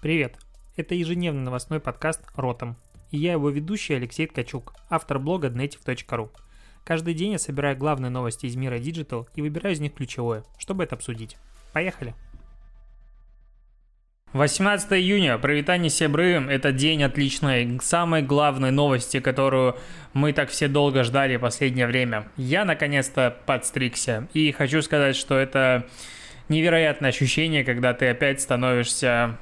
Привет! Это ежедневный новостной подкаст «Ротом». И я его ведущий Алексей Ткачук, автор блога dnetiv.ru. Каждый день я собираю главные новости из мира Digital и выбираю из них ключевое, чтобы это обсудить. Поехали! 18 июня, провитание Себры, это день отличной, самой главной новости, которую мы так все долго ждали последнее время. Я наконец-то подстригся, и хочу сказать, что это невероятное ощущение, когда ты опять становишься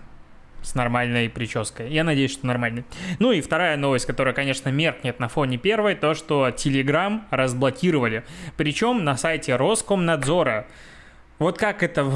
с нормальной прической. Я надеюсь, что нормальной. Ну и вторая новость, которая, конечно, меркнет на фоне первой, то, что Telegram разблокировали. Причем на сайте Роскомнадзора. Вот как это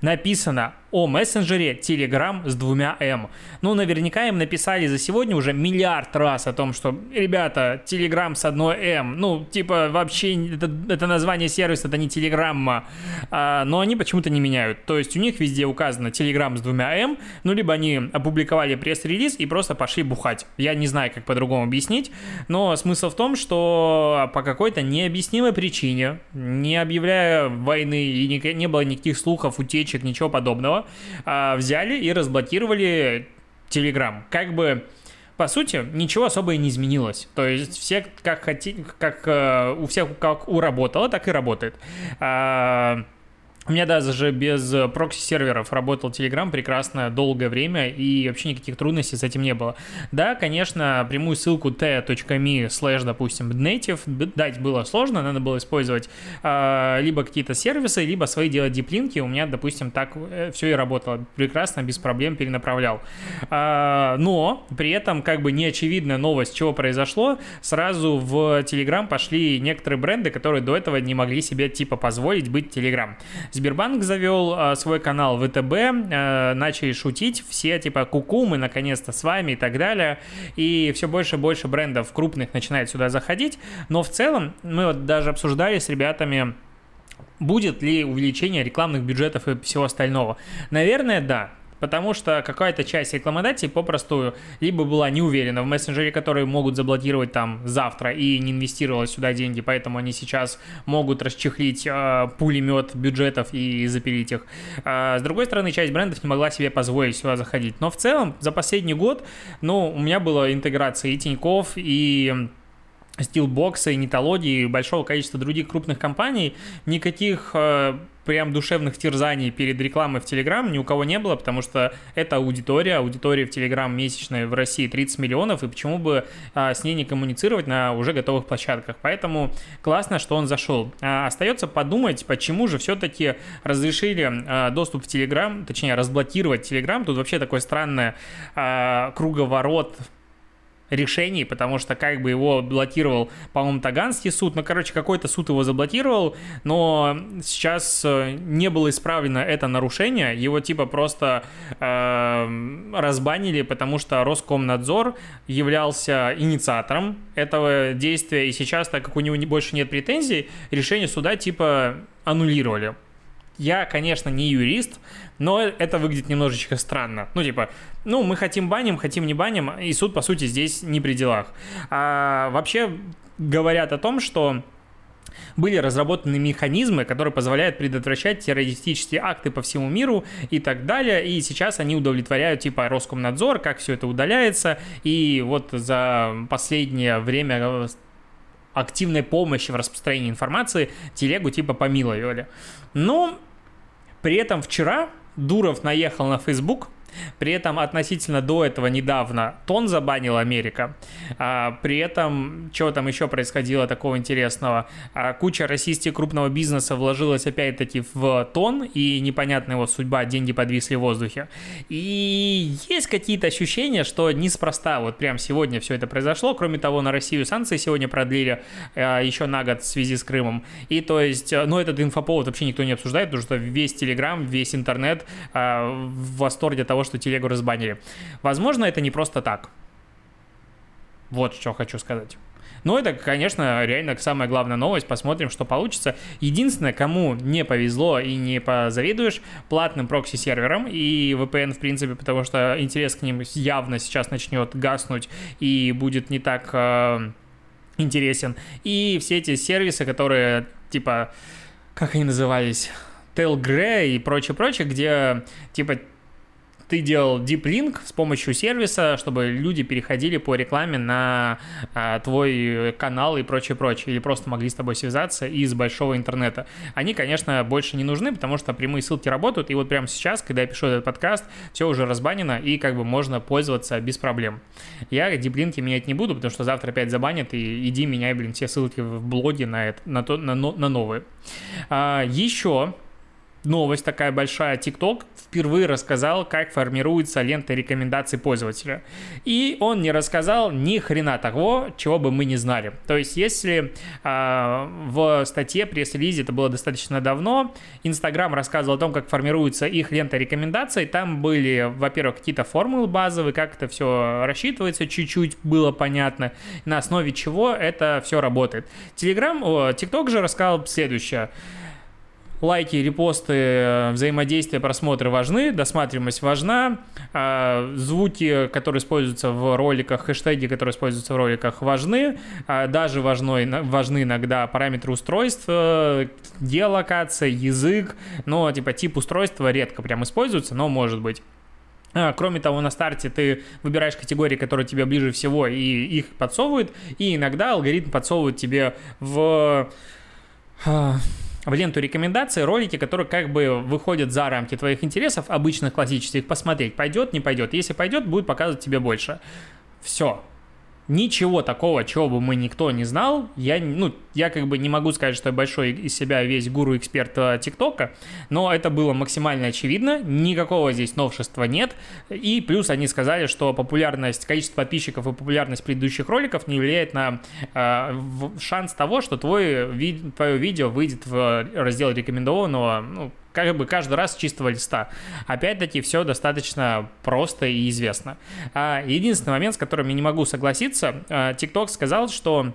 написано о мессенджере Telegram с двумя М. Ну, наверняка им написали за сегодня уже миллиард раз о том, что, ребята, Telegram с одной М. Ну, типа, вообще, это, это название сервиса, это не Телеграмма. А, но они почему-то не меняют. То есть у них везде указано Telegram с двумя М, ну, либо они опубликовали пресс-релиз и просто пошли бухать. Я не знаю, как по-другому объяснить, но смысл в том, что по какой-то необъяснимой причине, не объявляя войны и не, не было никаких слухов, утечек, ничего подобного, а, взяли и разблокировали Telegram. Как бы по сути, ничего особо и не изменилось. То есть все как хотите, как э, у всех как уработало, так и работает. А, у меня даже без э, прокси-серверов работал Telegram прекрасно долгое время, и вообще никаких трудностей с этим не было. Да, конечно, прямую ссылку t.me slash, допустим, native дать было сложно, надо было использовать э, либо какие-то сервисы, либо свои делать диплинки. У меня, допустим, так э, все и работало. Прекрасно, без проблем перенаправлял. Э, но при этом, как бы неочевидная новость, чего произошло, сразу в Telegram пошли некоторые бренды, которые до этого не могли себе типа позволить быть Telegram. Сбербанк завел э, свой канал ВТБ, э, начали шутить, все типа куку, мы наконец-то с вами и так далее. И все больше и больше брендов крупных начинает сюда заходить. Но в целом мы вот даже обсуждали с ребятами, будет ли увеличение рекламных бюджетов и всего остального. Наверное, да. Потому что какая-то часть рекламодателей попросту либо была не уверена в мессенджере, которые могут заблокировать там завтра и не инвестировала сюда деньги, поэтому они сейчас могут расчехлить э, пулемет бюджетов и запилить их. А, с другой стороны, часть брендов не могла себе позволить сюда заходить. Но в целом, за последний год, ну, у меня была интеграция и Тиньков, и Steelbox, и Нитологии, и большого количества других крупных компаний. Никаких э, прям душевных терзаний перед рекламой в Телеграм ни у кого не было, потому что это аудитория, аудитория в Телеграм месячная в России 30 миллионов, и почему бы а, с ней не коммуницировать на уже готовых площадках. Поэтому классно, что он зашел. А, остается подумать, почему же все-таки разрешили а, доступ в Телеграм, точнее разблокировать Телеграм. Тут вообще такой странный а, круговорот решений, потому что как бы его блокировал, по-моему, Таганский суд, ну, короче, какой-то суд его заблокировал, но сейчас э, не было исправлено это нарушение, его типа просто э, разбанили, потому что Роскомнадзор являлся инициатором этого действия, и сейчас, так как у него больше нет претензий, решение суда типа аннулировали. Я, конечно, не юрист, но это выглядит немножечко странно. Ну, типа, ну, мы хотим баним, хотим не баним, и суд, по сути, здесь не при делах. А вообще говорят о том, что были разработаны механизмы, которые позволяют предотвращать террористические акты по всему миру и так далее. И сейчас они удовлетворяют типа Роскомнадзор, как все это удаляется. И вот за последнее время активной помощи в распространении информации телегу типа помиловали. Но при этом вчера Дуров наехал на Facebook, при этом относительно до этого недавно тон забанил Америка. А, при этом, что там еще происходило такого интересного? А, куча российских крупного бизнеса вложилась опять-таки в тон, и непонятна его судьба, деньги подвисли в воздухе. И есть какие-то ощущения, что неспроста вот прям сегодня все это произошло. Кроме того, на Россию санкции сегодня продлили а, еще на год в связи с Крымом. И то есть, ну этот инфоповод вообще никто не обсуждает, потому что весь Телеграм, весь интернет а, в восторге от того, что телегу разбанили. Возможно, это не просто так. Вот что хочу сказать. Но это, конечно, реально самая главная новость. Посмотрим, что получится. Единственное, кому не повезло и не позавидуешь, платным прокси-серверам и VPN, в принципе, потому что интерес к ним явно сейчас начнет гаснуть и будет не так э, интересен. И все эти сервисы, которые, типа, как они назывались? Tailgray и прочее-прочее, где, типа, ты делал deep link с помощью сервиса, чтобы люди переходили по рекламе на а, твой канал и прочее, прочее, или просто могли с тобой связаться из большого интернета. Они, конечно, больше не нужны, потому что прямые ссылки работают, и вот прямо сейчас, когда я пишу этот подкаст, все уже разбанено, и как бы можно пользоваться без проблем. Я диплинки менять не буду, потому что завтра опять забанят, и иди меняй, блин, все ссылки в блоге на, это, на, то, на, на новые. А, еще новость такая большая, TikTok впервые рассказал, как формируется лента рекомендаций пользователя. И он не рассказал ни хрена того, чего бы мы не знали. То есть, если э, в статье пресс-релизе, это было достаточно давно, Инстаграм рассказывал о том, как формируется их лента рекомендаций, там были, во-первых, какие-то формулы базовые, как это все рассчитывается, чуть-чуть было понятно, на основе чего это все работает. Телеграм, TikTok же рассказал следующее – лайки, репосты, э, взаимодействие, просмотры важны, досматриваемость важна, а, звуки, которые используются в роликах, хэштеги, которые используются в роликах, важны, а, даже важны, важны иногда параметры устройства, геолокация, язык, но типа тип устройства редко прям используется, но может быть. А, кроме того, на старте ты выбираешь категории, которые тебе ближе всего, и их подсовывают, и иногда алгоритм подсовывает тебе в в ленту рекомендаций ролики, которые как бы выходят за рамки твоих интересов, обычных классических, посмотреть, пойдет, не пойдет. Если пойдет, будет показывать тебе больше. Все ничего такого, чего бы мы никто не знал. Я, ну, я как бы не могу сказать, что я большой из себя весь гуру-эксперт э, ТикТока, но это было максимально очевидно, никакого здесь новшества нет. И плюс они сказали, что популярность, количество подписчиков и популярность предыдущих роликов не влияет на э, шанс того, что твой, ви, твое видео выйдет в раздел рекомендованного ну, как бы каждый раз с чистого листа. Опять-таки, все достаточно просто и известно. А, единственный момент, с которым я не могу согласиться, а, TikTok сказал, что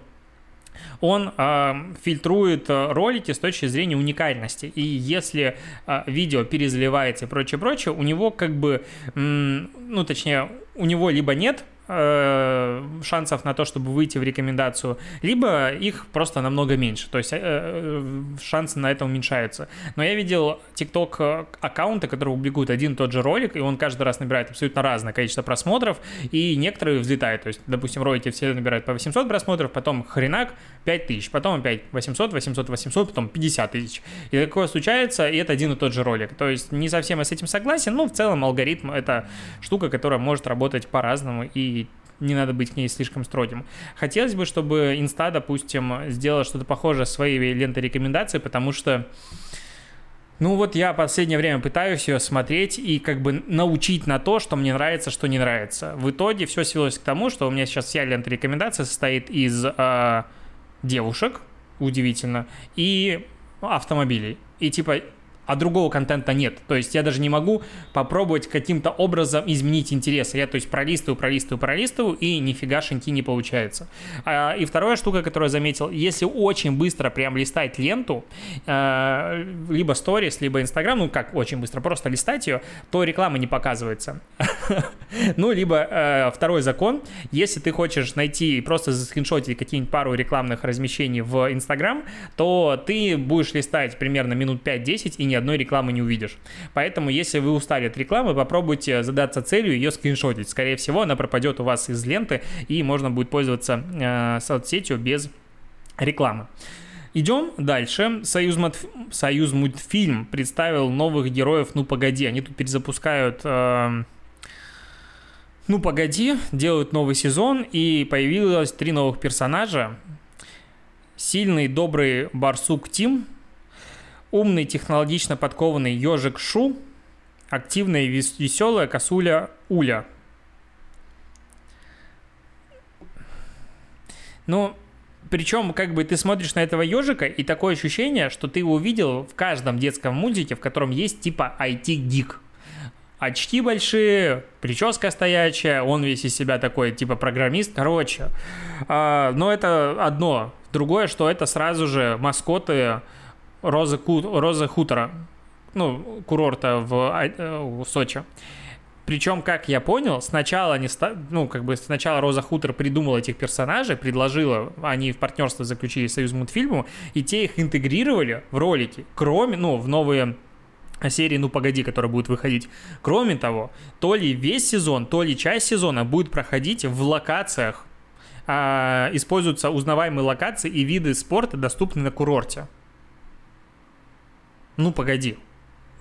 он э, фильтрует ролики с точки зрения уникальности. И если э, видео перезаливается и прочее, прочее, у него как бы, ну, точнее, у него либо нет шансов на то, чтобы выйти в рекомендацию, либо их просто намного меньше, то есть э, э, шансы на это уменьшаются. Но я видел TikTok аккаунты, которые публикуют один и тот же ролик, и он каждый раз набирает абсолютно разное количество просмотров, и некоторые взлетают, то есть, допустим, ролики все набирают по 800 просмотров, потом хренак 5000, потом опять 800, 800, 800, потом 50 тысяч. И такое случается, и это один и тот же ролик. То есть не совсем я с этим согласен, но в целом алгоритм — это штука, которая может работать по-разному, и не надо быть к ней слишком строгим. Хотелось бы, чтобы Инста, допустим, сделала что-то похожее своей лентой рекомендаций, потому что ну вот я последнее время пытаюсь ее смотреть и как бы научить на то, что мне нравится, что не нравится. В итоге все свелось к тому, что у меня сейчас вся лента рекомендаций состоит из э, девушек, удивительно, и автомобилей. И типа а другого контента нет. То есть я даже не могу попробовать каким-то образом изменить интересы. Я, то есть, пролистываю, пролистываю, пролистываю, и нифигашеньки не получается. А, и вторая штука, которую я заметил, если очень быстро прям листать ленту, э, либо сторис, либо инстаграм, ну как очень быстро, просто листать ее, то реклама не показывается. Ну, либо э, второй закон, если ты хочешь найти, просто заскриншотить какие-нибудь пару рекламных размещений в инстаграм, то ты будешь листать примерно минут 5-10 и не одной рекламы не увидишь. Поэтому, если вы устали от рекламы, попробуйте задаться целью ее скриншотить. Скорее всего, она пропадет у вас из ленты, и можно будет пользоваться э, соцсетью без рекламы. Идем дальше. Союз, Мат... Союз мультфильм представил новых героев «Ну погоди». Они тут перезапускают... Э... Ну погоди, делают новый сезон, и появилось три новых персонажа. Сильный, добрый барсук Тим, умный, технологично подкованный ежик Шу, активная и веселая косуля Уля. Ну, причем, как бы ты смотришь на этого ежика, и такое ощущение, что ты его увидел в каждом детском мультике, в котором есть типа IT-гик. Очки большие, прическа стоячая, он весь из себя такой, типа программист. Короче, э, но это одно. Другое, что это сразу же маскоты Роза, Роза Хутора, ну, курорта в, э, в Сочи. Причем, как я понял, сначала они, ну, как бы сначала Роза Хутор придумала этих персонажей, предложила, они в партнерство заключили союз мультфильму, и те их интегрировали в ролики, кроме, ну, в новые серии «Ну, погоди», которая будет выходить. Кроме того, то ли весь сезон, то ли часть сезона будет проходить в локациях, а, используются узнаваемые локации и виды спорта, доступные на курорте. Ну, погоди.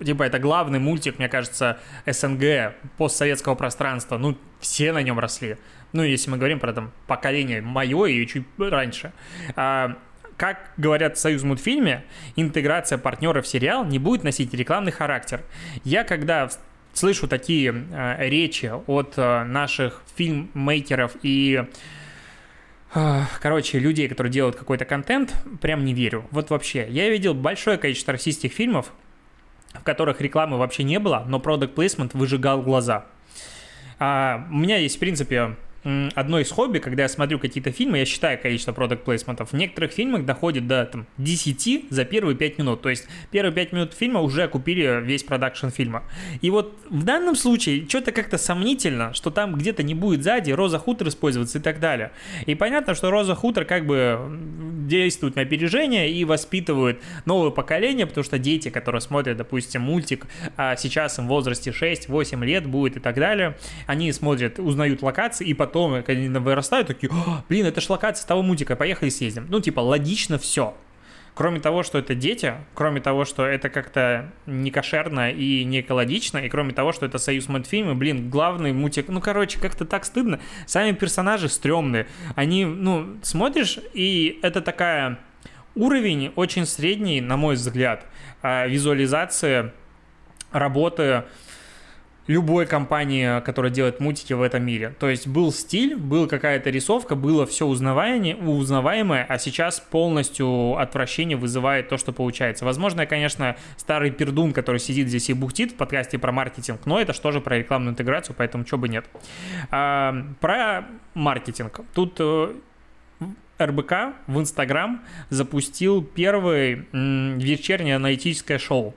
Типа, это главный мультик, мне кажется, СНГ, постсоветского пространства. Ну, все на нем росли. Ну, если мы говорим про там поколение мое и чуть раньше. А, как говорят в Союз мультфильме, интеграция партнера в сериал не будет носить рекламный характер. Я когда слышу такие э, речи от э, наших фильммейкеров и короче, людей, которые делают какой-то контент, прям не верю. Вот вообще. Я видел большое количество российских фильмов, в которых рекламы вообще не было, но product placement выжигал глаза. А, у меня есть, в принципе, одно из хобби, когда я смотрю какие-то фильмы, я считаю количество продукт плейсментов. В некоторых фильмах доходит до там, 10 за первые 5 минут. То есть первые 5 минут фильма уже купили весь продакшн фильма. И вот в данном случае что-то как-то сомнительно, что там где-то не будет сзади Роза Хутор использоваться и так далее. И понятно, что Роза Хутор как бы действует на опережение и воспитывает новое поколение, потому что дети, которые смотрят, допустим, мультик, а сейчас им в возрасте 6-8 лет будет и так далее, они смотрят, узнают локации и потом потом, когда они вырастают, такие, блин, это ж локация того мультика, поехали съездим. Ну, типа, логично все. Кроме того, что это дети, кроме того, что это как-то не кошерно и не экологично, и кроме того, что это союз мультфильмы, блин, главный мультик, ну, короче, как-то так стыдно. Сами персонажи стрёмные. Они, ну, смотришь, и это такая уровень очень средний, на мой взгляд, а, визуализация работы любой компании, которая делает мультики в этом мире. То есть был стиль, была какая-то рисовка, было все узнаваемое, узнаваемое, а сейчас полностью отвращение вызывает то, что получается. Возможно, я, конечно, старый пердун, который сидит здесь и бухтит в подкасте про маркетинг, но это что же про рекламную интеграцию, поэтому что бы нет. А, про маркетинг. Тут э, РБК в Инстаграм запустил первое вечернее аналитическое шоу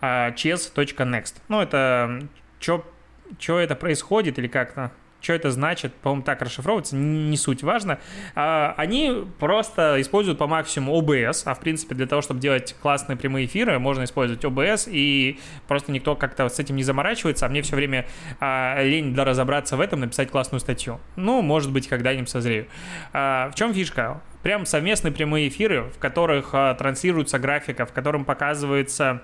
а, chess.next. Ну, это что это происходит или как-то, что это значит, по-моему, так расшифровывается, не суть важно. А, они просто используют по максимуму OBS, а в принципе для того, чтобы делать классные прямые эфиры, можно использовать OBS, и просто никто как-то с этим не заморачивается, а мне все время а, лень для разобраться в этом, написать классную статью. Ну, может быть, когда-нибудь созрею. А, в чем фишка? Прям совместные прямые эфиры, в которых транслируется графика, в котором показывается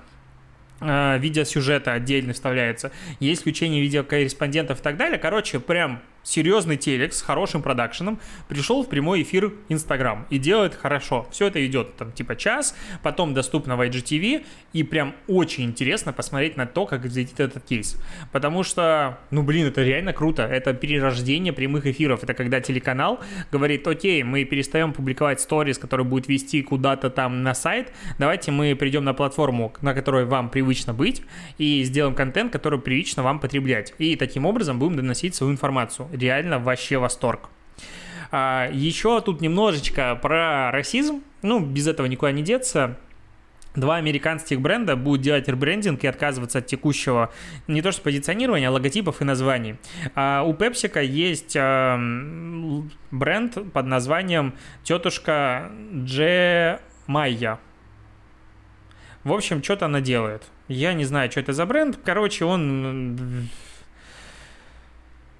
видеосюжета отдельно вставляется, есть включение видеокорреспондентов и так далее. Короче, прям серьезный телек с хорошим продакшеном пришел в прямой эфир Инстаграм и делает хорошо. Все это идет там типа час, потом доступно в IGTV, и прям очень интересно посмотреть на то, как взлетит этот кейс. Потому что, ну блин, это реально круто. Это перерождение прямых эфиров. Это когда телеканал говорит, окей, мы перестаем публиковать сторис, который будет вести куда-то там на сайт, давайте мы придем на платформу, на которой вам привычно быть, и сделаем контент, который привычно вам потреблять. И таким образом будем доносить свою информацию реально вообще восторг. А, еще тут немножечко про расизм. Ну, без этого никуда не деться. Два американских бренда будут делать ребрендинг и отказываться от текущего не то что позиционирования, а логотипов и названий. А у Pepsi есть а, бренд под названием тетушка Дже Майя. В общем, что-то она делает. Я не знаю, что это за бренд. Короче, он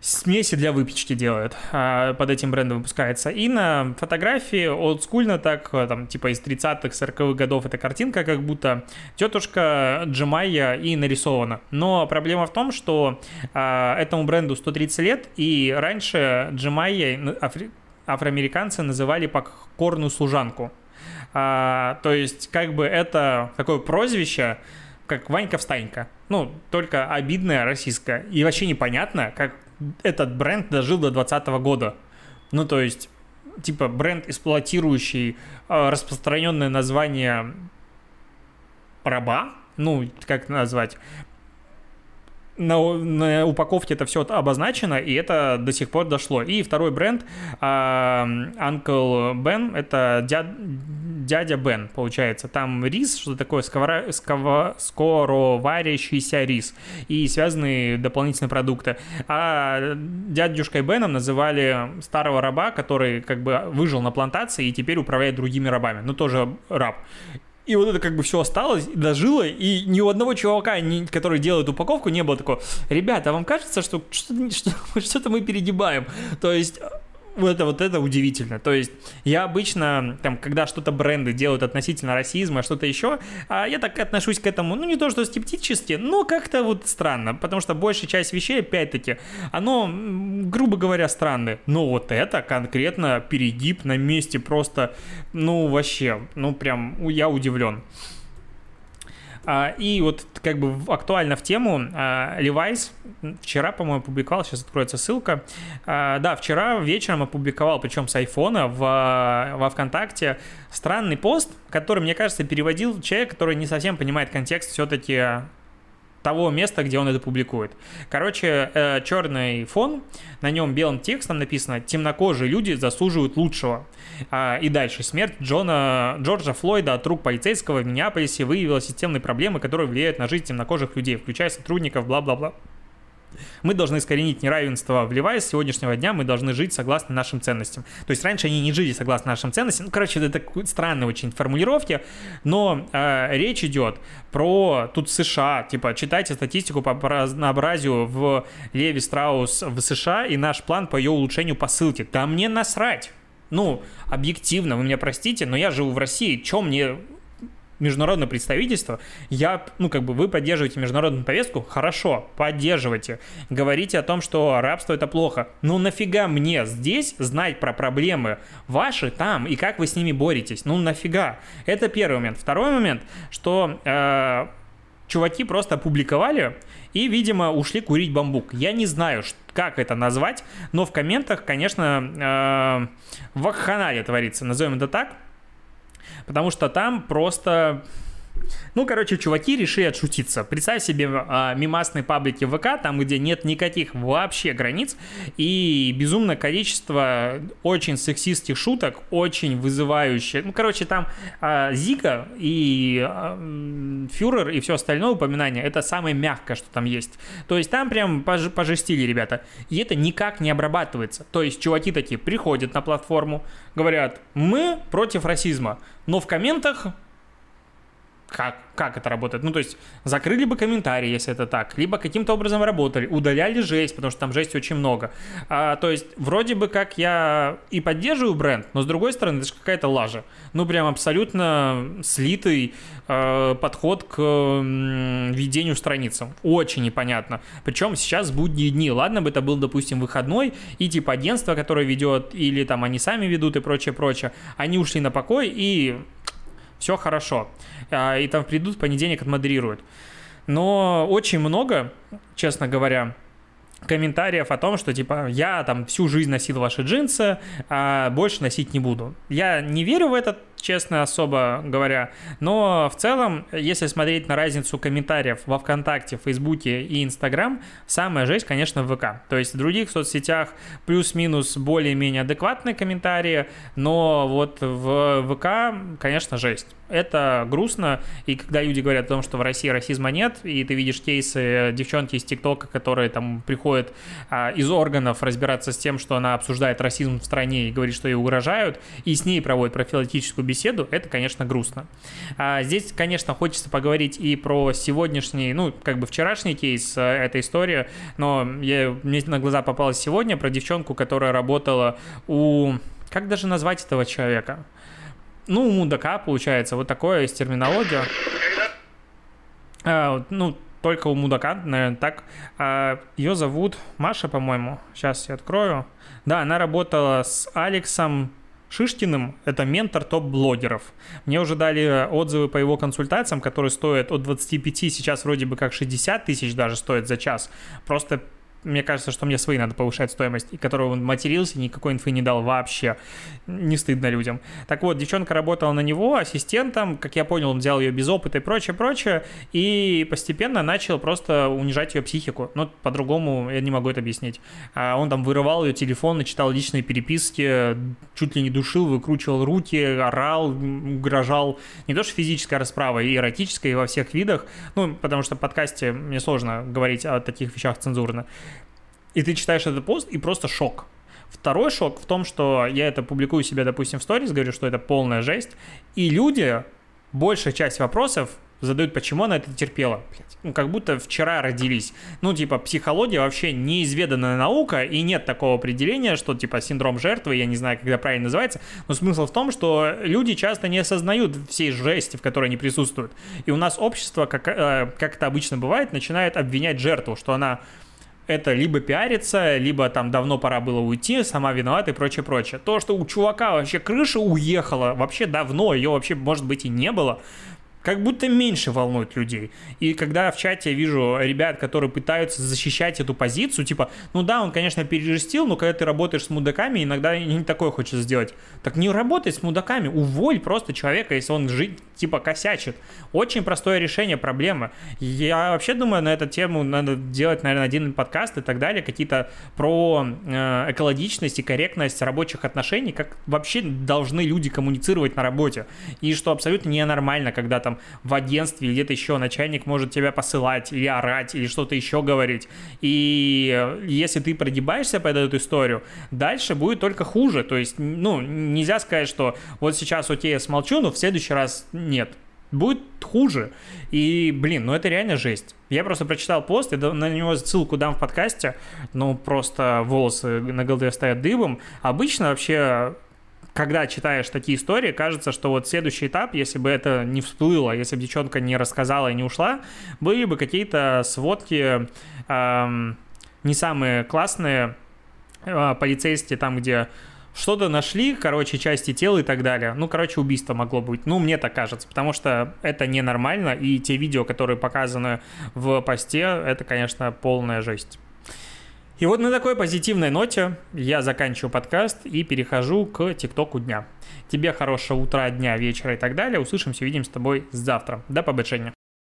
смеси для выпечки делают, а, под этим брендом выпускается. И на фотографии олдскульно так, э, там, типа из 30-х, 40-х годов эта картинка, как будто тетушка Джемайя и нарисована. Но проблема в том, что а, этому бренду 130 лет, и раньше Джемайя афри... афроамериканцы называли покорную служанку. А, то есть, как бы это такое прозвище, как Ванька-встанька. Ну, только обидное российское. И вообще непонятно, как этот бренд дожил до 2020 года. Ну, то есть, типа, бренд, эксплуатирующий э, распространенное название раба, ну, как назвать, на, на упаковке это все обозначено, и это до сих пор дошло. И второй бренд uh, Uncle Ben, это дяд, дядя Бен, получается. Там рис, что такое сковора, скова, скороварящийся рис и связанные дополнительные продукты. А дядюшкой Беном называли старого раба, который как бы выжил на плантации и теперь управляет другими рабами. Ну, тоже раб. И вот это как бы все осталось, дожило, и ни у одного чувака, который делает упаковку, не было такого, ребята, а вам кажется, что что-то, что-то мы перегибаем? То есть это вот это удивительно. То есть я обычно, там, когда что-то бренды делают относительно расизма, что-то еще, а я так отношусь к этому, ну, не то, что скептически, но как-то вот странно, потому что большая часть вещей, опять-таки, оно, грубо говоря, странное. Но вот это конкретно перегиб на месте просто, ну, вообще, ну, прям, я удивлен. А, и вот как бы актуально в тему а, Levi's вчера, по-моему, опубликовал, сейчас откроется ссылка. А, да, вчера вечером опубликовал, причем с айфона в, во ВКонтакте, странный пост, который, мне кажется, переводил человек, который не совсем понимает контекст все-таки того места, где он это публикует. Короче, э, черный фон, на нем белым текстом написано «Темнокожие люди заслуживают лучшего». А, и дальше. Смерть Джона, Джорджа Флойда от рук полицейского в Миннеаполисе выявила системные проблемы, которые влияют на жизнь темнокожих людей, включая сотрудников, бла-бла-бла. Мы должны искоренить неравенство, вливая с сегодняшнего дня мы должны жить согласно нашим ценностям. То есть раньше они не жили согласно нашим ценностям. Ну, короче, это странные очень формулировки, но э, речь идет про тут США, типа читайте статистику по разнообразию в Леви Страус в США и наш план по ее улучшению по ссылке. Да мне насрать. Ну, объективно, вы меня простите, но я живу в России, чем мне международное представительство, я, ну, как бы вы поддерживаете международную повестку, хорошо, поддерживайте. Говорите о том, что рабство это плохо. Но нафига мне здесь знать про проблемы ваши там и как вы с ними боретесь? Ну, нафига? Это первый момент. Второй момент, что э, чуваки просто опубликовали и, видимо, ушли курить бамбук. Я не знаю, как это назвать, но в комментах, конечно, э, вакханалия творится, назовем это так. Потому что там просто ну, короче, чуваки решили отшутиться. Представь себе а, мимасные паблики ВК, там, где нет никаких вообще границ, и безумное количество очень сексистских шуток, очень вызывающих. Ну, короче, там а, Зика и а, Фюрер и все остальное упоминание, это самое мягкое, что там есть. То есть там прям пож пожестили ребята. И это никак не обрабатывается. То есть чуваки такие приходят на платформу, говорят, мы против расизма, но в комментах как, как это работает. Ну, то есть, закрыли бы комментарии, если это так, либо каким-то образом работали, удаляли жесть, потому что там жести очень много. А, то есть, вроде бы как я и поддерживаю бренд, но с другой стороны, это же какая-то лажа. Ну, прям абсолютно слитый э, подход к э, ведению страницам. Очень непонятно. Причем сейчас будние дни. Ладно бы это был, допустим, выходной, и типа агентство, которое ведет, или там они сами ведут и прочее, прочее, они ушли на покой и все хорошо. А, и там придут в понедельник отмодерируют. Но очень много, честно говоря, комментариев о том, что типа я там всю жизнь носил ваши джинсы, а больше носить не буду. Я не верю в это, честно, особо говоря, но в целом, если смотреть на разницу комментариев во ВКонтакте, Фейсбуке и Инстаграм, самая жесть, конечно, в ВК. То есть в других соцсетях плюс-минус более-менее адекватные комментарии, но вот в ВК, конечно, жесть. Это грустно, и когда люди говорят о том, что в России расизма нет, и ты видишь кейсы девчонки из ТикТока, которые там приходят а, из органов разбираться с тем, что она обсуждает расизм в стране и говорит, что ей угрожают, и с ней проводят профилактическую беседу, это, конечно, грустно. А, здесь, конечно, хочется поговорить и про сегодняшний, ну, как бы вчерашний кейс, а, эта история, но я, мне на глаза попалась сегодня про девчонку, которая работала у... Как даже назвать этого человека? ну, у мудака получается вот такое есть терминология. А, ну, только у мудака, наверное, так. А, ее зовут Маша, по-моему. Сейчас я открою. Да, она работала с Алексом Шишкиным, это ментор топ-блогеров. Мне уже дали отзывы по его консультациям, которые стоят от 25, сейчас вроде бы как 60 тысяч даже стоит за час. Просто мне кажется, что мне свои надо повышать стоимость, и которого он матерился, никакой инфы не дал вообще. Не стыдно людям. Так вот, девчонка работала на него ассистентом, как я понял, он взял ее без опыта и прочее, прочее, и постепенно начал просто унижать ее психику. Ну, по-другому я не могу это объяснить. А он там вырывал ее телефон, читал личные переписки, чуть ли не душил, выкручивал руки, орал, угрожал. Не то что физическая расправа, и эротическая, и во всех видах. Ну, потому что в подкасте мне сложно говорить о таких вещах цензурно. И ты читаешь этот пост, и просто шок. Второй шок в том, что я это публикую себе, допустим, в сторис, говорю, что это полная жесть, и люди большая часть вопросов задают, почему она это терпела. Блядь. Ну, как будто вчера родились. Ну, типа, психология вообще неизведанная наука, и нет такого определения, что, типа, синдром жертвы, я не знаю, когда правильно называется, но смысл в том, что люди часто не осознают всей жести, в которой они присутствуют. И у нас общество, как, э, как это обычно бывает, начинает обвинять жертву, что она это либо пиарится, либо там давно пора было уйти, сама виновата и прочее, прочее. То, что у чувака вообще крыша уехала, вообще давно, ее вообще, может быть, и не было, как будто меньше волнует людей. И когда в чате я вижу ребят, которые пытаются защищать эту позицию, типа, ну да, он, конечно, пережестил, но когда ты работаешь с мудаками, иногда не такое хочется сделать. Так не работай с мудаками, уволь просто человека, если он жить, типа, косячит. Очень простое решение проблемы. Я вообще думаю, на эту тему надо делать, наверное, один подкаст и так далее, какие-то про э, экологичность и корректность рабочих отношений, как вообще должны люди коммуницировать на работе. И что абсолютно ненормально, когда там там в агентстве или где-то еще начальник может тебя посылать или орать, или что-то еще говорить. И если ты прогибаешься под эту историю, дальше будет только хуже. То есть, ну, нельзя сказать, что вот сейчас окей, я смолчу, но в следующий раз нет будет хуже. И, блин, ну это реально жесть. Я просто прочитал пост, и на него ссылку дам в подкасте, ну просто волосы на голове стоят дыбом. Обычно вообще когда читаешь такие истории, кажется, что вот следующий этап, если бы это не всплыло, если бы девчонка не рассказала и не ушла, были бы какие-то сводки эм, не самые классные, э, полицейские там, где что-то нашли, короче, части тела и так далее. Ну, короче, убийство могло быть. Ну, мне так кажется, потому что это ненормально, и те видео, которые показаны в посте, это, конечно, полная жесть. И вот на такой позитивной ноте я заканчиваю подкаст и перехожу к ТикТоку дня. Тебе хорошего утра, дня, вечера и так далее. Услышимся, увидимся с тобой завтра. До побочения.